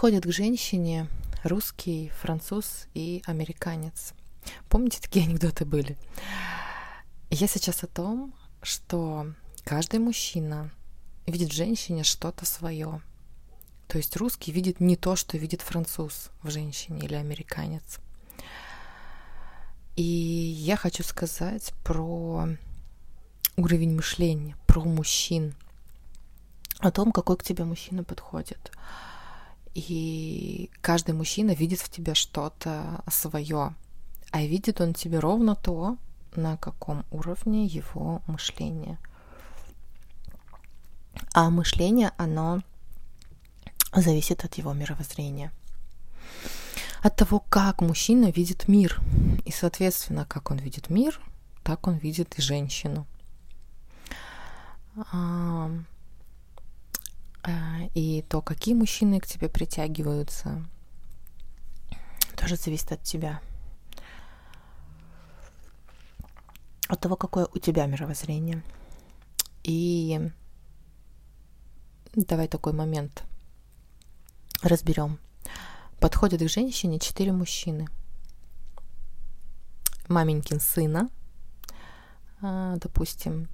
Подходит к женщине русский, француз и американец. Помните, такие анекдоты были? Я сейчас о том, что каждый мужчина видит в женщине что-то свое. То есть русский видит не то, что видит француз в женщине или американец. И я хочу сказать про уровень мышления, про мужчин, о том, какой к тебе мужчина подходит. И каждый мужчина видит в тебе что-то свое, а видит он тебе ровно то, на каком уровне его мышления. А мышление, оно зависит от его мировоззрения. От того, как мужчина видит мир. И, соответственно, как он видит мир, так он видит и женщину. А, и то, какие мужчины к тебе притягиваются, тоже зависит от тебя. От того, какое у тебя мировоззрение. И давай такой момент разберем. Подходят к женщине четыре мужчины. Маменькин сына, а, допустим,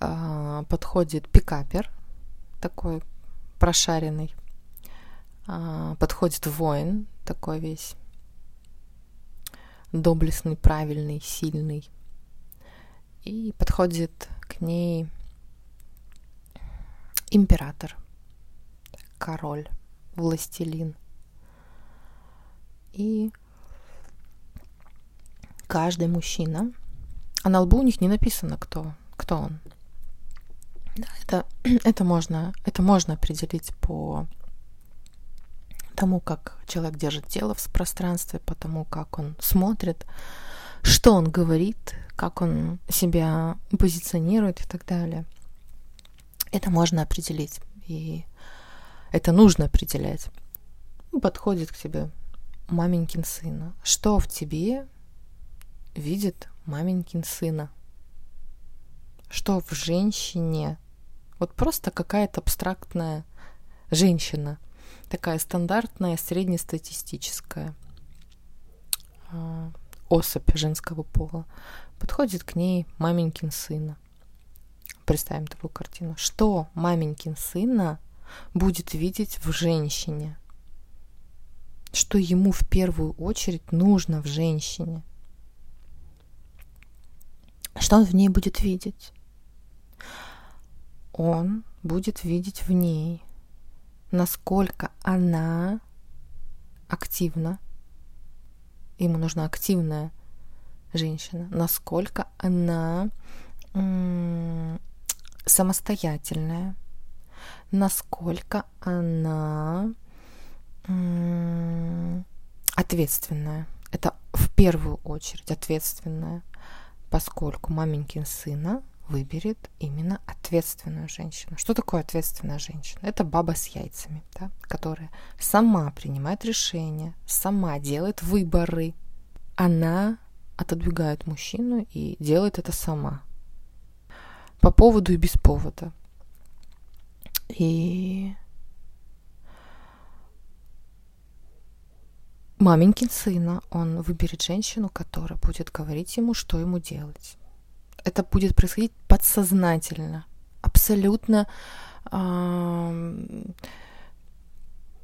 а, подходит пикапер, такой прошаренный, а, подходит воин, такой весь доблестный, правильный, сильный. И подходит к ней император, король, властелин. И каждый мужчина, а на лбу у них не написано, кто, кто он. Да, это, это, можно, это можно определить по тому, как человек держит тело в пространстве, по тому, как он смотрит, что он говорит, как он себя позиционирует и так далее. Это можно определить, и это нужно определять. Подходит к тебе маменькин сына. Что в тебе видит маменькин сына? Что в женщине? Вот просто какая-то абстрактная женщина, такая стандартная, среднестатистическая а, особь женского пола. Подходит к ней маменькин сына. Представим такую картину. Что маменькин сына будет видеть в женщине? Что ему в первую очередь нужно в женщине? Что он в ней будет видеть? Он будет видеть в ней, насколько она активна. Ему нужна активная женщина, насколько она самостоятельная, насколько она ответственная. Это в первую очередь ответственная, поскольку маменькин сына выберет именно ответственную женщину. Что такое ответственная женщина? Это баба с яйцами, да, которая сама принимает решения, сама делает выборы. Она отодвигает мужчину и делает это сама по поводу и без повода. И маменькин сына, он выберет женщину, которая будет говорить ему, что ему делать. Это будет происходить подсознательно, абсолютно э,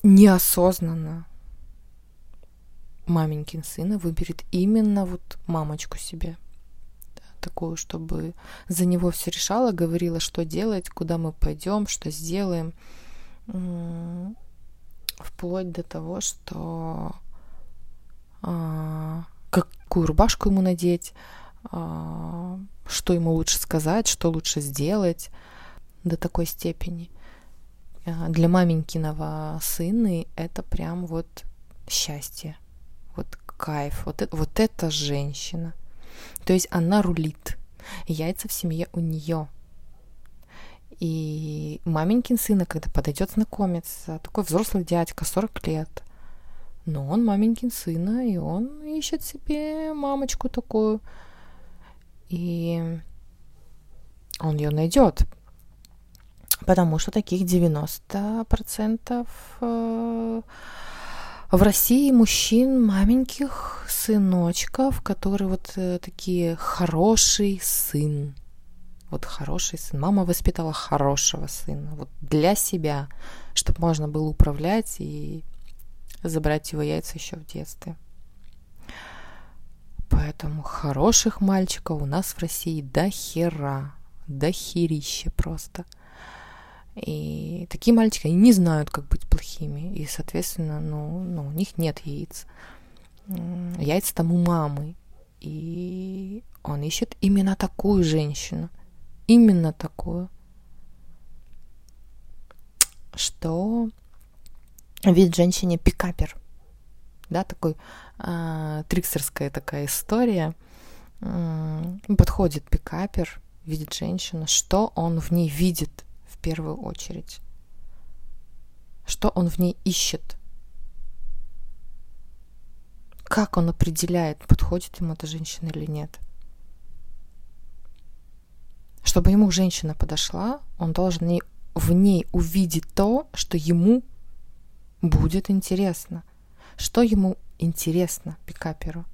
неосознанно. Маменькин сына выберет именно вот мамочку себе такую, чтобы за него все решала, говорила, что делать, куда мы пойдем, что сделаем. Вплоть до того, что а, какую рубашку ему надеть, а, что ему лучше сказать, что лучше сделать до такой степени. А, для маменькиного сына это прям вот счастье, вот кайф, вот, это, вот эта женщина. То есть она рулит. Яйца в семье у нее. И маменькин сына, когда подойдет знакомиться, такой взрослый дядька, 40 лет, но он маменькин сына, и он ищет себе мамочку такую. И он ее найдет. Потому что таких 90% э, в России мужчин маленьких сыночков, которые вот э, такие хороший сын. Вот хороший сын. Мама воспитала хорошего сына. Вот для себя, чтобы можно было управлять и забрать его яйца еще в детстве. Поэтому хороших мальчиков у нас в России до хера, до херища просто. И такие мальчики, они не знают, как быть плохими. И, соответственно, ну, ну у них нет яиц. Яйца там у мамы. И он ищет именно такую женщину. Именно такую. Что видит женщине пикапер. Да, такой триксерская такая история. Подходит пикапер, видит женщину, что он в ней видит в первую очередь, что он в ней ищет, как он определяет, подходит ему эта женщина или нет. Чтобы ему женщина подошла, он должен в ней увидеть то, что ему будет интересно. Что ему интересно пикаперу?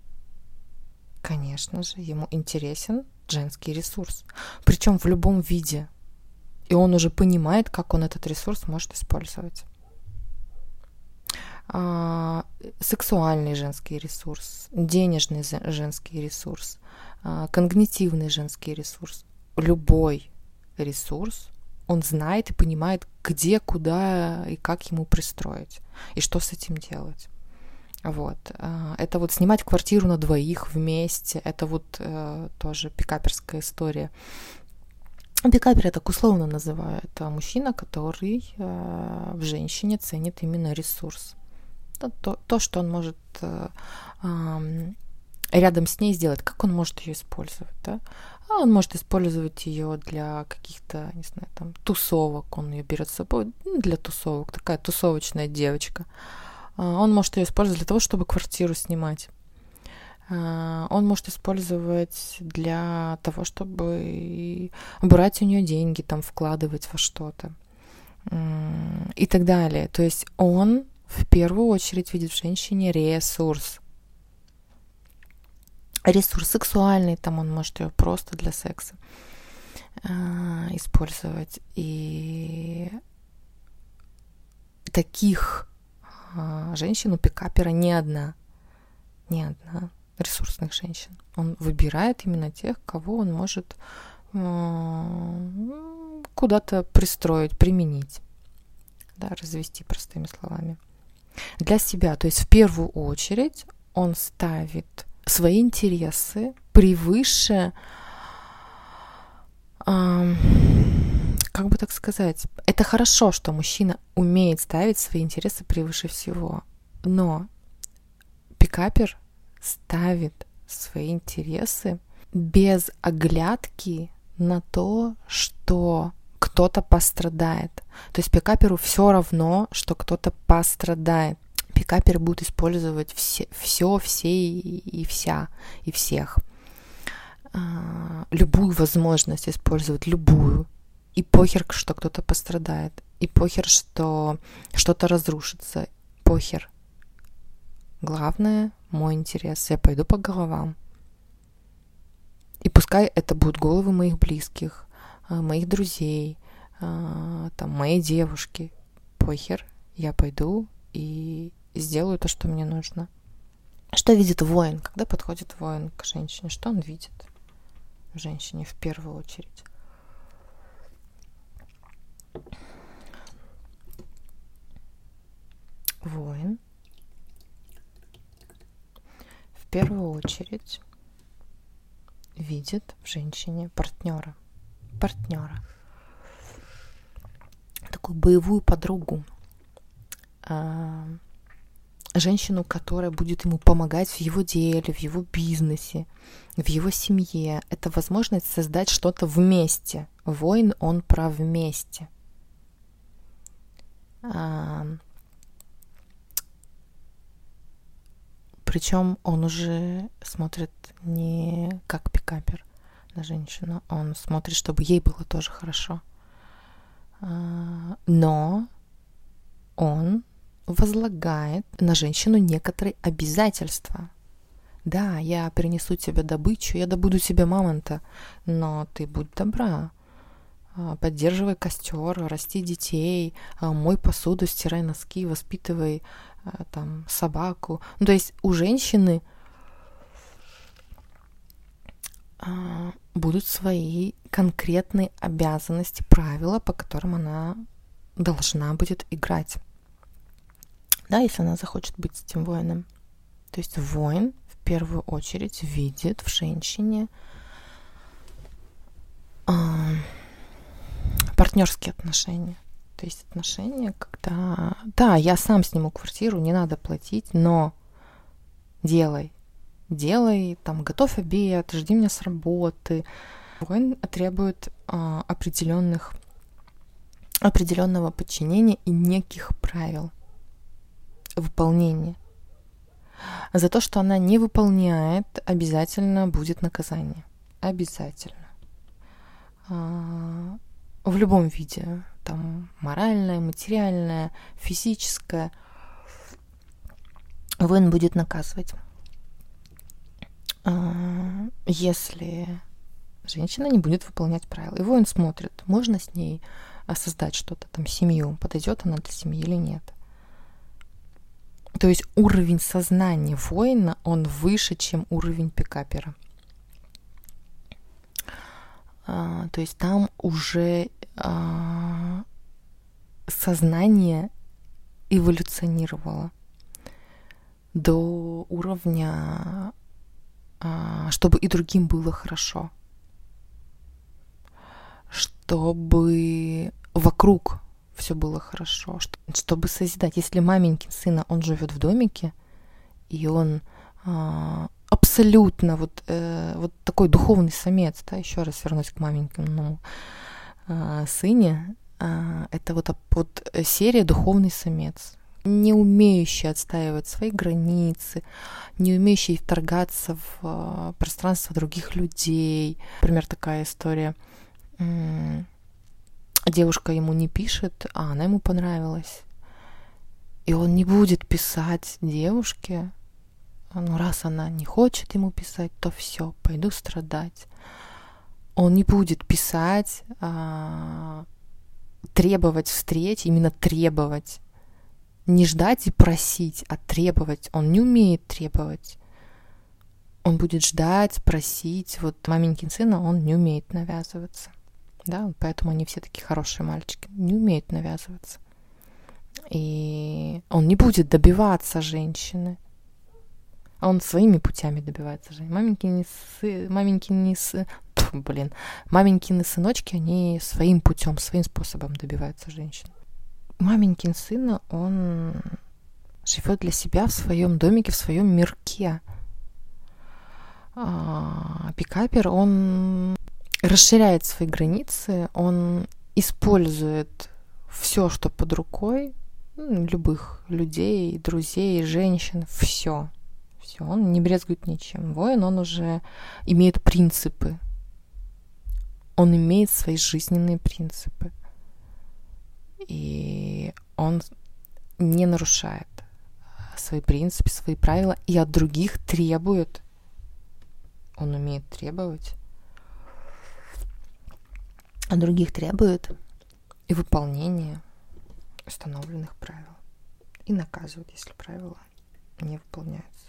Конечно же, ему интересен женский ресурс. Причем в любом виде. И он уже понимает, как он этот ресурс может использовать. А, сексуальный женский ресурс, денежный женский ресурс, а, когнитивный женский ресурс. Любой ресурс он знает и понимает, где, куда и как ему пристроить, и что с этим делать. Вот. А, это вот снимать квартиру на двоих вместе, это вот э, тоже пикаперская история. Пикапер я так условно называю. Это мужчина, который э, в женщине ценит именно ресурс. То, то, то что он может э, рядом с ней сделать, как он может ее использовать. Да? А он может использовать ее для каких-то, не знаю, там, тусовок. Он ее берет с собой ну, для тусовок. Такая тусовочная девочка. А, он может ее использовать для того, чтобы квартиру снимать. А, он может использовать для того, чтобы брать у нее деньги, там, вкладывать во что-то и так далее. То есть он в первую очередь видит в женщине ресурс ресурс сексуальный, там он может ее просто для секса э, использовать. И таких э, женщин у пикапера не одна. Не одна ресурсных женщин. Он выбирает именно тех, кого он может э, куда-то пристроить, применить. Да, развести простыми словами. Для себя. То есть в первую очередь он ставит свои интересы превыше, как бы так сказать, это хорошо, что мужчина умеет ставить свои интересы превыше всего, но пикапер ставит свои интересы без оглядки на то, что кто-то пострадает. То есть пикаперу все равно, что кто-то пострадает пикаперы будут использовать все, все, все и, и вся, и всех. А, любую возможность использовать, любую. И похер, что кто-то пострадает. И похер, что что-то разрушится. Похер. Главное, мой интерес. Я пойду по головам. И пускай это будут головы моих близких, а, моих друзей, а, там, моей девушки. Похер, я пойду и сделаю то, что мне нужно. Что видит воин, когда подходит воин к женщине? Что он видит женщине в первую очередь? Воин в первую очередь видит в женщине партнера. Партнера. Такую боевую подругу а, женщину, которая будет ему помогать в его деле, в его бизнесе, в его семье. Это возможность создать что-то вместе. Воин, он про вместе. Причем он уже смотрит не как пикапер на женщину, он смотрит, чтобы ей было тоже хорошо. А, но он возлагает на женщину некоторые обязательства. Да, я принесу тебе добычу, я добуду тебе мамонта, но ты будь добра, поддерживай костер, расти детей, а, мой посуду, стирай носки, воспитывай а, там собаку. Ну, то есть у женщины будут свои конкретные обязанности, правила, по которым она должна будет играть. Да, если она захочет быть этим воином. То есть воин в первую очередь видит в женщине партнерские отношения. То есть отношения, когда... Да, я сам сниму квартиру, не надо платить, но делай. Делай, там, готовь обед, жди меня с работы. Воин требует а, определенных определенного подчинения и неких правил выполнения. За то, что она не выполняет, обязательно будет наказание. Обязательно. А, в любом виде, там моральное, материальное, физическое, воин будет наказывать. А, если женщина не будет выполнять правила. И воин смотрит, можно с ней создать что-то, там, семью, подойдет она для семьи или нет. То есть уровень сознания воина, он выше, чем уровень пикапера. А, то есть там уже а, сознание эволюционировало до уровня, а, чтобы и другим было хорошо, чтобы вокруг все было хорошо, чтобы созидать. Если маменькин сына, он живет в домике, и он а, абсолютно вот, э, вот такой духовный самец, да, еще раз вернусь к маменькиному сыне, э, это вот, вот серия «Духовный самец», не умеющий отстаивать свои границы, не умеющий вторгаться в э, пространство других людей. Например, такая история. Девушка ему не пишет, а она ему понравилась. И он не будет писать девушке, ну, раз она не хочет ему писать, то все, пойду страдать. Он не будет писать, а, требовать встреч, именно требовать. Не ждать и просить, а требовать. Он не умеет требовать. Он будет ждать, просить. Вот маменькин сына, он не умеет навязываться. Да, поэтому они все такие хорошие мальчики. Не умеют навязываться. И он не будет добиваться женщины. А он своими путями добивается же. Маменькины, сы... маменькины, сы... Блин, маменькины сыночки, они своим путем, своим способом добиваются женщин. Маменькин сын, он живет для себя в своем домике, в своем мирке. А, пикапер, он расширяет свои границы, он использует все, что под рукой, любых людей, друзей, женщин, все все, он не брезгует ничем. Воин, он уже имеет принципы. Он имеет свои жизненные принципы. И он не нарушает свои принципы, свои правила, и от других требует. Он умеет требовать. От других требует и выполнение установленных правил. И наказывает, если правила не выполняются.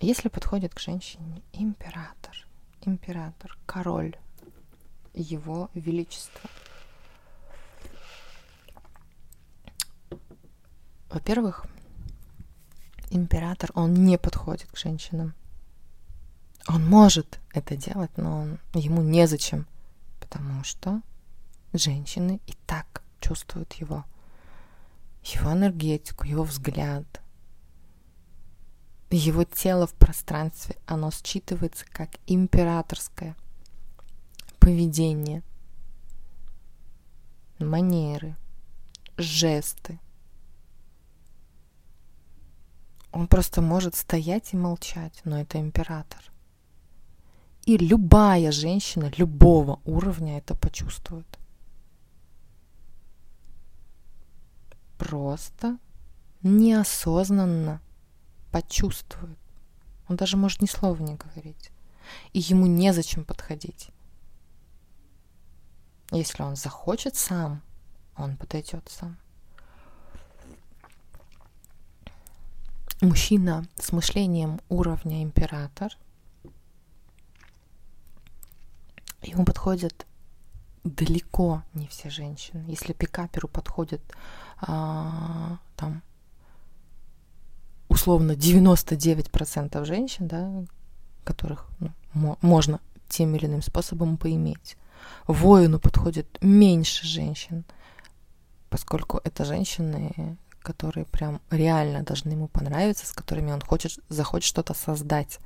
Если подходит к женщине император, император, король, его величество, во-первых, император, он не подходит к женщинам. Он может это делать, но он, ему незачем, потому что женщины и так чувствуют его, его энергетику, его взгляд – его тело в пространстве, оно считывается как императорское поведение, манеры, жесты. Он просто может стоять и молчать, но это император. И любая женщина любого уровня это почувствует. Просто неосознанно почувствует. Он даже может ни слова не говорить. И ему незачем подходить. Если он захочет сам, он подойдет сам. Мужчина с мышлением уровня император, ему подходят далеко не все женщины. Если пикаперу подходят а, там условно 99% женщин, да, которых ну, можно тем или иным способом поиметь. Воину подходит меньше женщин, поскольку это женщины, которые прям реально должны ему понравиться, с которыми он хочет, захочет что-то создать.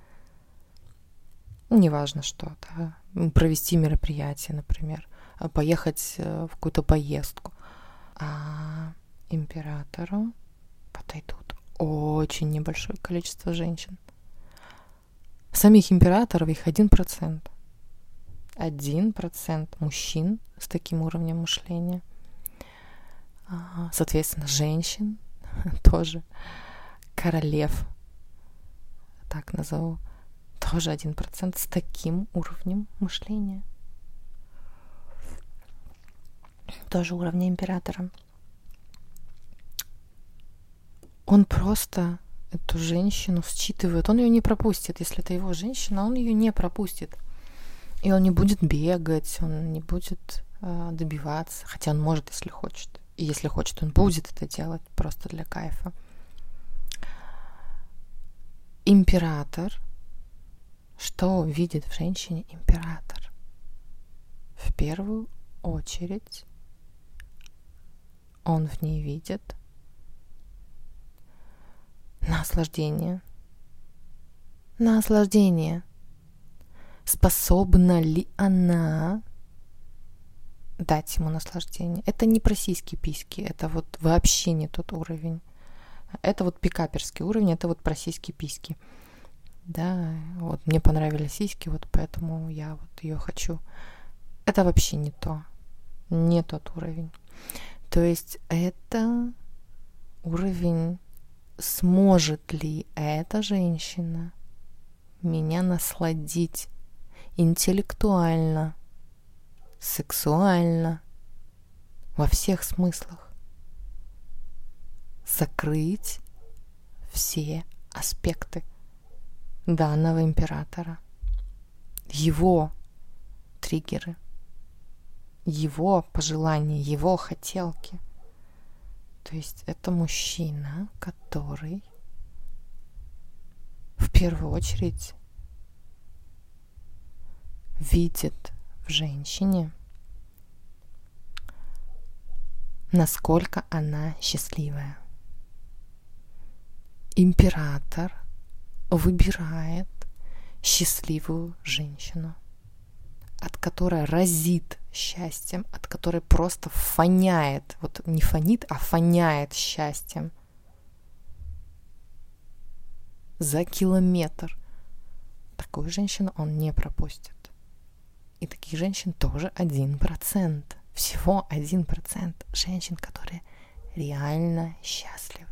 Неважно что, да, провести мероприятие, например, поехать э, в какую-то поездку. А императору подойдут очень небольшое количество женщин. Самих императоров их один процент. Один процент мужчин с таким уровнем мышления. А, соответственно, женщин тоже. Королев, так назову, тоже один процент с таким уровнем мышления. Тоже уровня императора. Он просто эту женщину считывает. Он ее не пропустит. Если это его женщина, он ее не пропустит. И он не будет бегать, он не будет э, добиваться. Хотя он может, если хочет. И если хочет, он будет это делать просто для кайфа. Император. Что видит в женщине император? В первую очередь он в ней видит наслаждение. Наслаждение. Способна ли она дать ему наслаждение? Это не про сиськи-письки, это вот вообще не тот уровень. Это вот пикаперский уровень, это вот про сиськи-письки. Да, вот мне понравились сиськи, вот поэтому я вот ее хочу. Это вообще не то. Не тот уровень. То есть это уровень сможет ли эта женщина меня насладить интеллектуально, сексуально, во всех смыслах. Закрыть все аспекты данного императора, его триггеры, его пожелания, его хотелки – то есть это мужчина, который в первую очередь видит в женщине, насколько она счастливая. Император выбирает счастливую женщину, от которой разит счастьем, от которой просто фоняет, вот не фонит, а фоняет счастьем. За километр. Такую женщину он не пропустит. И таких женщин тоже один процент. Всего один процент женщин, которые реально счастливы.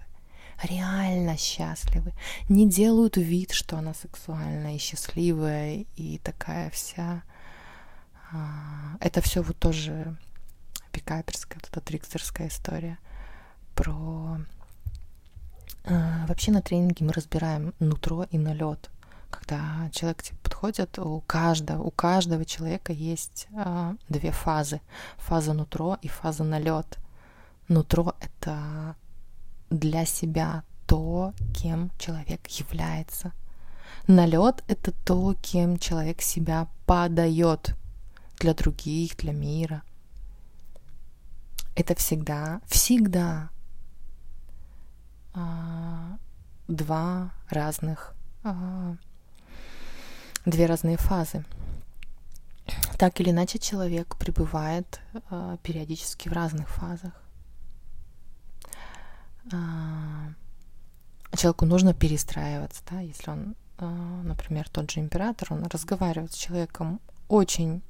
Реально счастливы. Не делают вид, что она сексуальная и счастливая и такая вся это все вот тоже пикаперская, вот эта трикстерская история про... А, вообще на тренинге мы разбираем нутро и налет. Когда человек тебе подходит, у каждого, у каждого человека есть э, две фазы. Фаза нутро и фаза налет. Нутро — это для себя то, кем человек является. Налет — это то, кем человек себя подает для других, для мира. Это всегда, всегда а, два разных, а, две разные фазы. Так или иначе, человек пребывает а, периодически в разных фазах. А, человеку нужно перестраиваться, да, если он например, тот же император, он разговаривает с человеком очень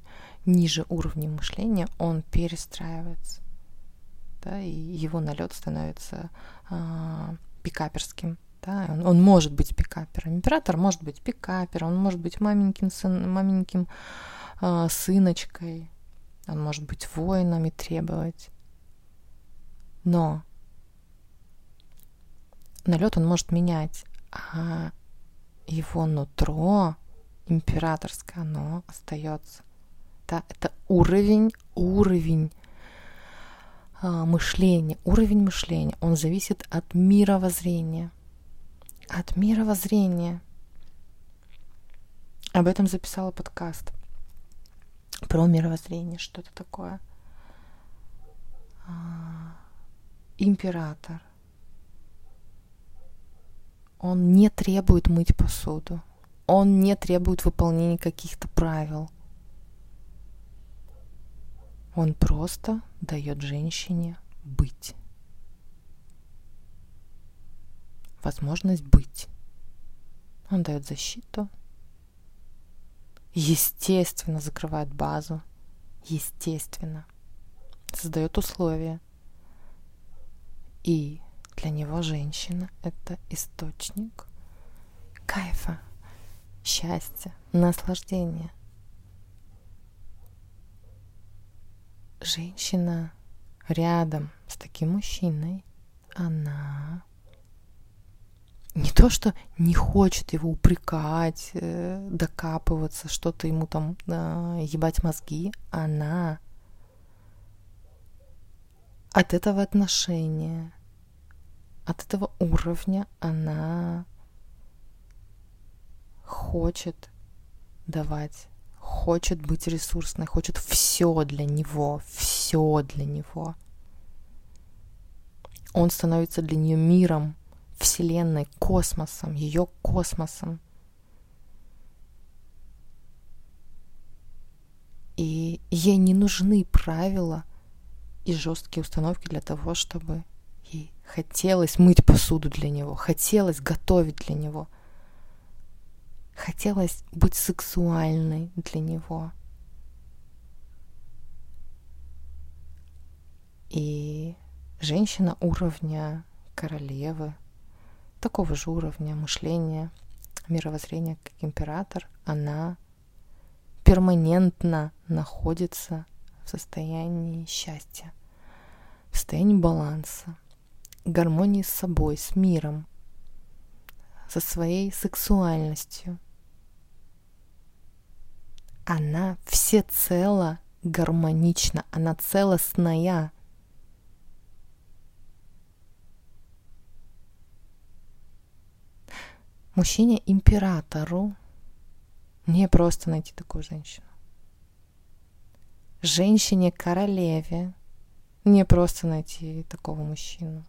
ниже уровня мышления, он перестраивается. Да, и его налет становится а, пикаперским. Да, он, он может быть пикапером. Император может быть пикапером, он может быть маменьким, сын, маменьким а, сыночкой, он может быть воином и требовать. Но налет он может менять, а его нутро императорское, оно остается. Да, это уровень, уровень а, мышления, уровень мышления, он зависит от мировоззрения. От мировоззрения. Об этом записала подкаст. Про мировоззрение, что это такое. А, император. Он не требует мыть посуду. Он не требует выполнения каких-то правил. Он просто дает женщине быть. Возможность быть. Он дает защиту. Естественно, закрывает базу. Естественно. Создает условия. И для него женщина — это источник кайфа, счастья, наслаждения. Женщина рядом с таким мужчиной, она не то, что не хочет его упрекать, э, докапываться, что-то ему там э, ебать мозги, она от этого отношения, от этого уровня она хочет давать хочет быть ресурсной, хочет все для него, все для него. Он становится для нее миром, вселенной, космосом, ее космосом. И ей не нужны правила и жесткие установки для того, чтобы ей хотелось мыть посуду для него, хотелось готовить для него – хотелось быть сексуальной для него. И женщина уровня королевы, такого же уровня мышления, мировоззрения, как император, она перманентно находится в состоянии счастья, в состоянии баланса, гармонии с собой, с миром, со своей сексуальностью – она всецело гармонична, она целостная. Мужчине императору не просто найти такую женщину. Женщине королеве не просто найти такого мужчину.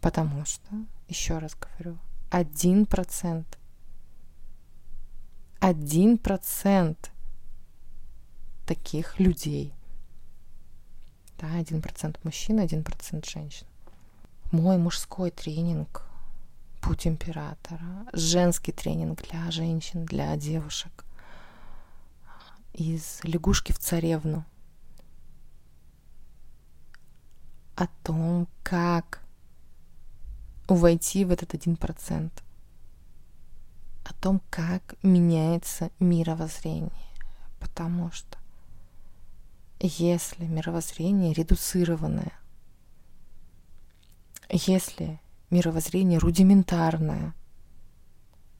Потому что, еще раз говорю, один процент один процент таких людей. Да, один процент мужчин, один процент женщин. Мой мужской тренинг «Путь императора», женский тренинг для женщин, для девушек из «Лягушки в царевну» о том, как войти в этот один процент – о том, как меняется мировоззрение. Потому что если мировоззрение редуцированное, если мировоззрение рудиментарное,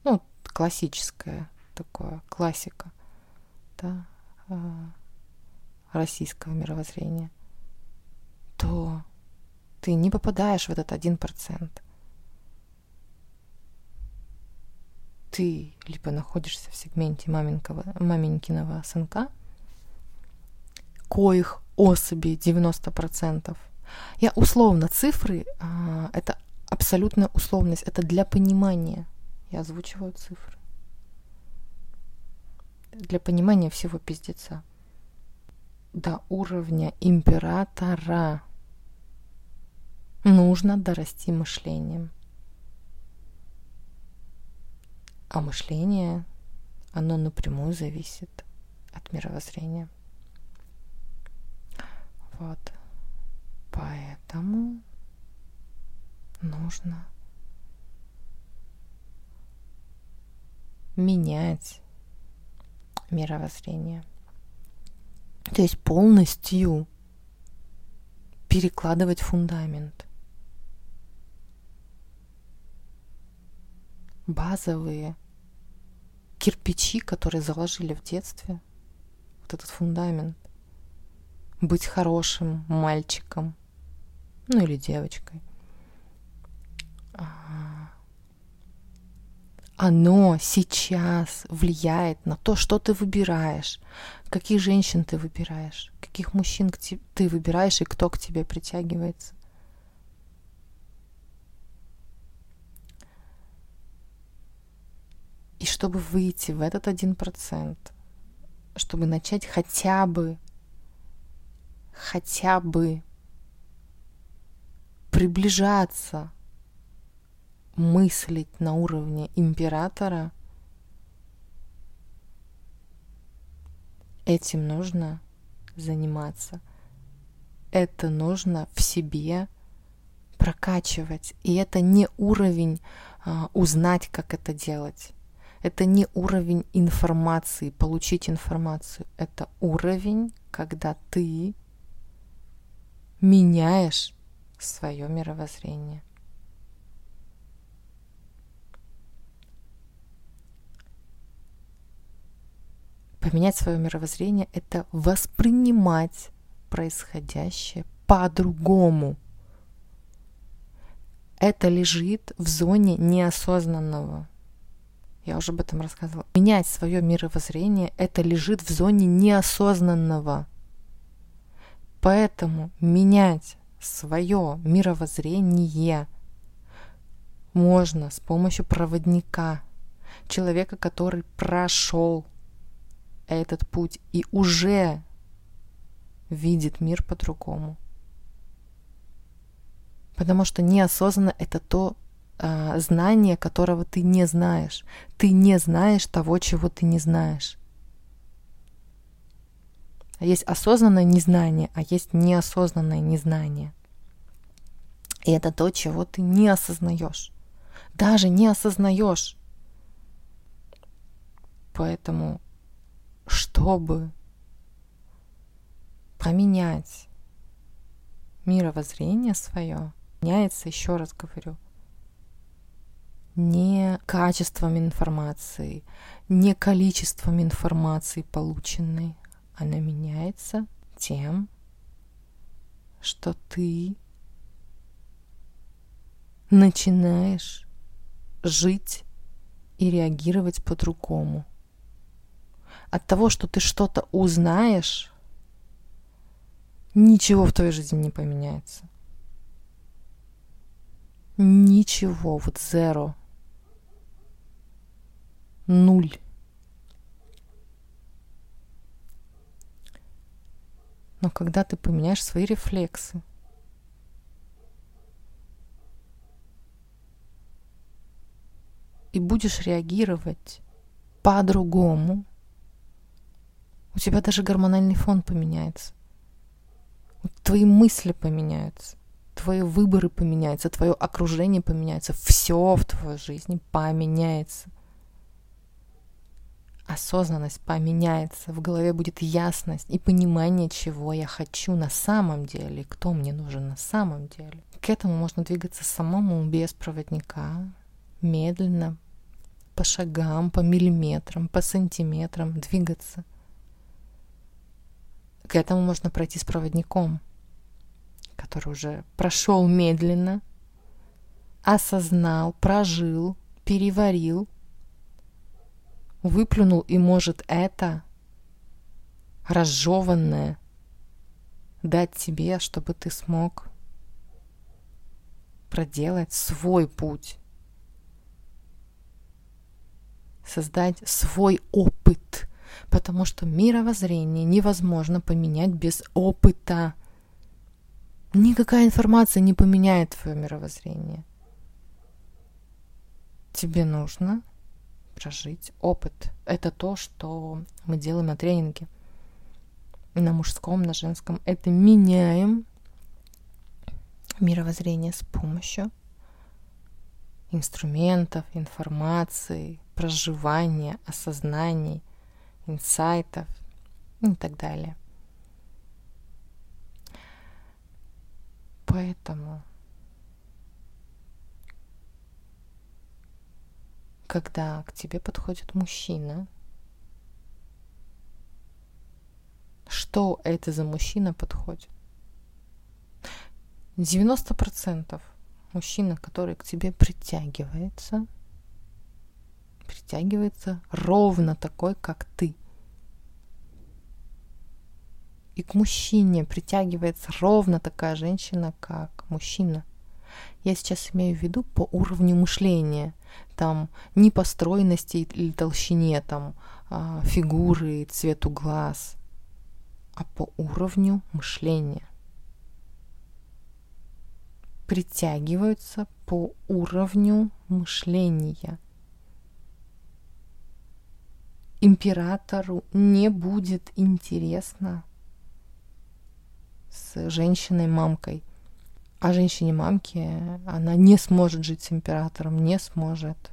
ну, классическое такое, классика, да, а, российского мировоззрения, то ты не попадаешь в этот один процент – ты либо находишься в сегменте маменького, маменькиного сынка, коих особей 90%. Я условно, цифры а, — это абсолютная условность, это для понимания. Я озвучиваю цифры. Для понимания всего пиздеца. До уровня императора нужно дорасти мышлением — А мышление, оно напрямую зависит от мировоззрения. Вот. Поэтому нужно менять мировоззрение. То есть полностью перекладывать фундамент. Базовые кирпичи, которые заложили в детстве, вот этот фундамент. Быть хорошим мальчиком, ну или девочкой. А, оно сейчас влияет на то, что ты выбираешь, каких женщин ты выбираешь, каких мужчин ты выбираешь и кто к тебе притягивается. И чтобы выйти в этот один процент, чтобы начать хотя бы, хотя бы приближаться мыслить на уровне императора, этим нужно заниматься. Это нужно в себе прокачивать. И это не уровень а, узнать, как это делать. Это не уровень информации, получить информацию. Это уровень, когда ты меняешь свое мировоззрение. Поменять свое мировоззрение – это воспринимать происходящее по-другому. Это лежит в зоне неосознанного. Я уже об этом рассказывала. Менять свое мировоззрение – это лежит в зоне неосознанного. Поэтому менять свое мировоззрение можно с помощью проводника, человека, который прошел этот путь и уже видит мир по-другому. Потому что неосознанно это то а, знание, которого ты не знаешь. Ты не знаешь того, чего ты не знаешь. Есть осознанное незнание, а есть неосознанное незнание. И это то, чего ты не осознаешь. Даже не осознаешь. Поэтому чтобы поменять мировоззрение свое, меняется, еще раз говорю, не качеством информации, не количеством информации полученной. Она меняется тем, что ты начинаешь жить и реагировать по-другому от того, что ты что-то узнаешь, ничего в твоей жизни не поменяется. Ничего, вот zero. Нуль. Но когда ты поменяешь свои рефлексы, и будешь реагировать по-другому, у тебя даже гормональный фон поменяется. Твои мысли поменяются, твои выборы поменяются, твое окружение поменяется, все в твоей жизни поменяется. Осознанность поменяется, в голове будет ясность и понимание, чего я хочу на самом деле, кто мне нужен на самом деле. К этому можно двигаться самому без проводника, медленно, по шагам, по миллиметрам, по сантиметрам двигаться – к этому можно пройти с проводником, который уже прошел медленно, осознал, прожил, переварил, выплюнул и может это разжеванное дать тебе, чтобы ты смог проделать свой путь, создать свой опыт, потому что мировоззрение невозможно поменять без опыта. Никакая информация не поменяет твое мировоззрение. Тебе нужно прожить опыт. Это то, что мы делаем на тренинге. На мужском, на женском. Это меняем мировоззрение с помощью инструментов, информации, проживания, осознаний, инсайтов и так далее. Поэтому, когда к тебе подходит мужчина, что это за мужчина подходит? 90% мужчина, который к тебе притягивается, притягивается ровно такой, как ты. И к мужчине притягивается ровно такая женщина, как мужчина. Я сейчас имею в виду по уровню мышления, там стройности или толщине, там а, фигуры, цвету глаз, а по уровню мышления притягиваются по уровню мышления. Императору не будет интересно с женщиной-мамкой. А женщине-мамке она не сможет жить с императором, не сможет.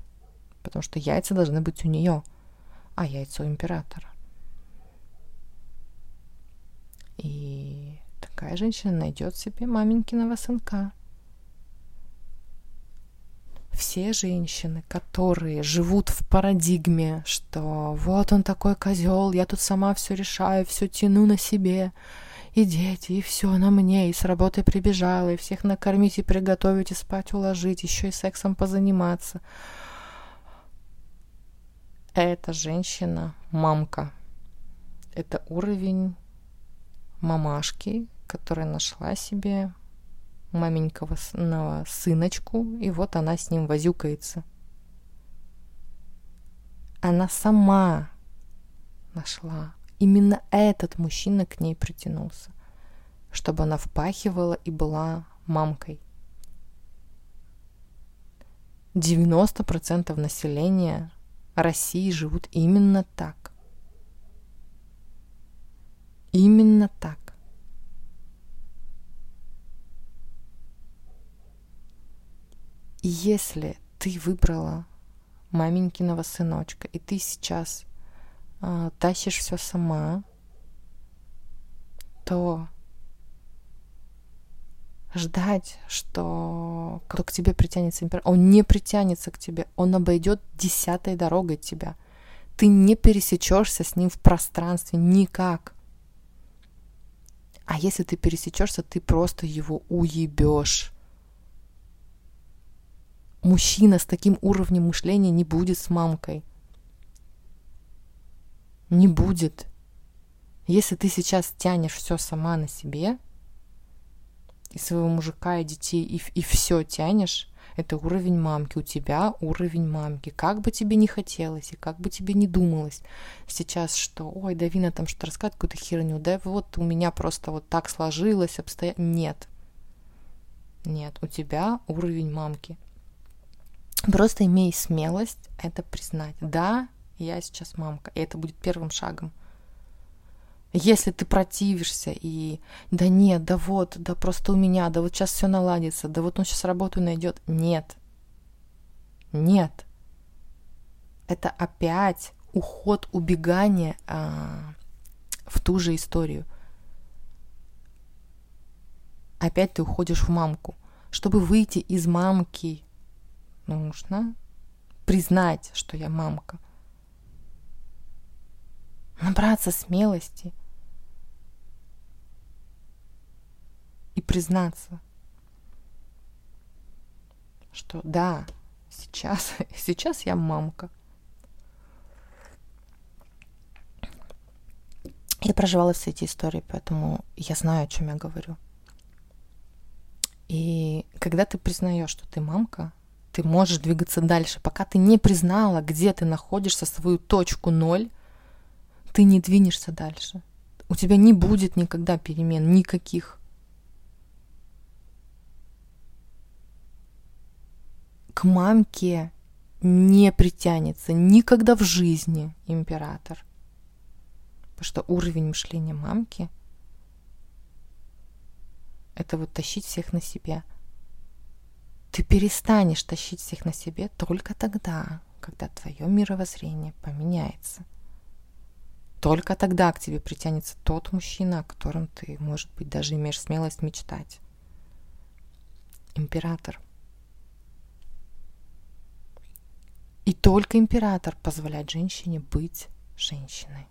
Потому что яйца должны быть у нее, а яйца у императора. И такая женщина найдет себе маменькиного сынка все женщины, которые живут в парадигме, что вот он такой козел, я тут сама все решаю, все тяну на себе, и дети, и все на мне, и с работы прибежала, и всех накормить, и приготовить, и спать уложить, еще и сексом позаниматься. Это женщина мамка. Это уровень мамашки, которая нашла себе маменького сыночку, и вот она с ним возюкается. Она сама нашла. Именно этот мужчина к ней притянулся, чтобы она впахивала и была мамкой. 90% населения России живут именно так. Именно так. если ты выбрала маменькиного сыночка, и ты сейчас э, тащишь все сама, то ждать, что кто к тебе притянется император, он не притянется к тебе, он обойдет десятой дорогой тебя. Ты не пересечешься с ним в пространстве никак. А если ты пересечешься, ты просто его уебешь мужчина с таким уровнем мышления не будет с мамкой. Не будет. Если ты сейчас тянешь все сама на себе, и своего мужика, и детей, и, и все тянешь, это уровень мамки. У тебя уровень мамки. Как бы тебе не хотелось, и как бы тебе не думалось сейчас, что, ой, да Вина там что-то рассказывает, какую-то херню, да вот у меня просто вот так сложилось, обстоятельства. Нет. Нет, у тебя уровень мамки. Просто имей смелость это признать. Да, я сейчас мамка, и это будет первым шагом. Если ты противишься и да нет, да вот, да просто у меня, да вот сейчас все наладится, да вот он сейчас работу найдет. Нет. Нет. Это опять уход, убегание а, в ту же историю. Опять ты уходишь в мамку. Чтобы выйти из мамки нужно признать, что я мамка. Набраться смелости и признаться, что да, сейчас, сейчас я мамка. Я проживала все эти истории, поэтому я знаю, о чем я говорю. И когда ты признаешь, что ты мамка, ты можешь двигаться дальше. Пока ты не признала, где ты находишься, свою точку ноль, ты не двинешься дальше. У тебя не будет никогда перемен, никаких. К мамке не притянется никогда в жизни император. Потому что уровень мышления мамки – это вот тащить всех на себе. Ты перестанешь тащить всех на себе только тогда, когда твое мировоззрение поменяется. Только тогда к тебе притянется тот мужчина, о котором ты, может быть, даже имеешь смелость мечтать. Император. И только император позволяет женщине быть женщиной.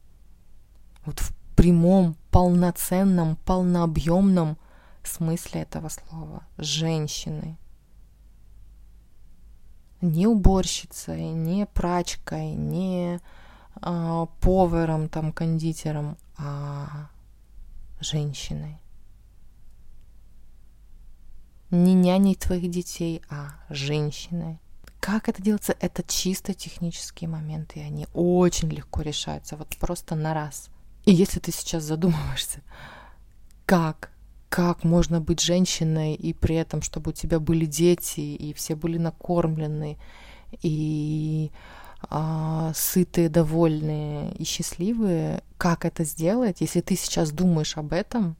Вот в прямом, полноценном, полнообъемном смысле этого слова. Женщины не уборщицей, не прачкой, не э, поваром, там, кондитером, а женщиной. Не няней твоих детей, а женщиной. Как это делается? Это чисто технические моменты, и они очень легко решаются, вот просто на раз. И если ты сейчас задумываешься, как как можно быть женщиной и при этом, чтобы у тебя были дети, и все были накормлены, и а, сытые, довольные и счастливые, как это сделать, если ты сейчас думаешь об этом,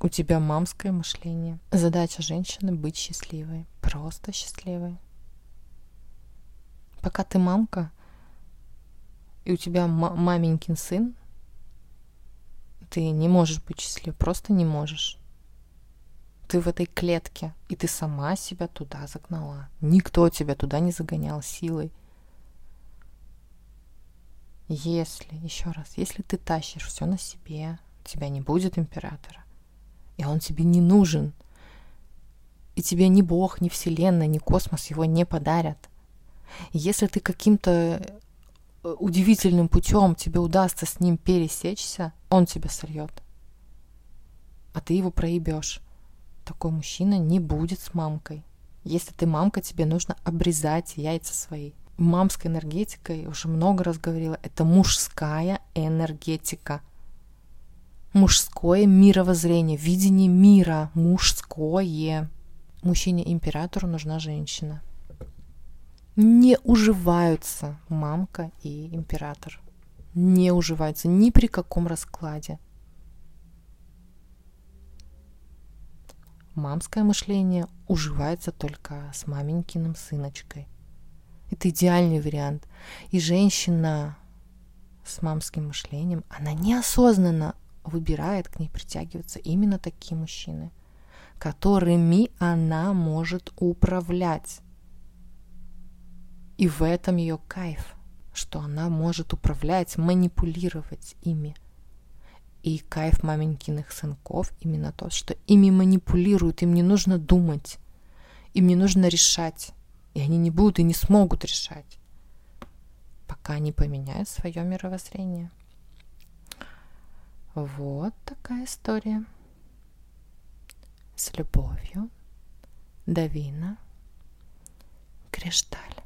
у тебя мамское мышление. Задача женщины быть счастливой, просто счастливой. Пока ты мамка, и у тебя маменькин сын, ты не можешь быть счастлив, просто не можешь. Ты в этой клетке, и ты сама себя туда загнала. Никто тебя туда не загонял силой. Если, еще раз, если ты тащишь все на себе, у тебя не будет императора, и он тебе не нужен, и тебе ни Бог, ни Вселенная, ни космос его не подарят. если ты каким-то Э, удивительным путем тебе удастся с ним пересечься, он тебя сольет. А ты его проебешь. Такой мужчина не будет с мамкой. Если ты мамка, тебе нужно обрезать яйца свои. Мамской энергетикой, уже много раз говорила, это мужская энергетика. Мужское мировоззрение, видение мира, мужское. Мужчине-императору нужна женщина не уживаются мамка и император. Не уживаются ни при каком раскладе. Мамское мышление уживается только с маменькиным сыночкой. Это идеальный вариант. И женщина с мамским мышлением, она неосознанно выбирает, к ней притягиваться именно такие мужчины, которыми она может управлять. И в этом ее кайф, что она может управлять, манипулировать ими. И кайф маменькиных сынков именно тот, что ими манипулируют, им не нужно думать, им не нужно решать. И они не будут и не смогут решать, пока не поменяют свое мировоззрение. Вот такая история. С любовью. Давина. Кришталь.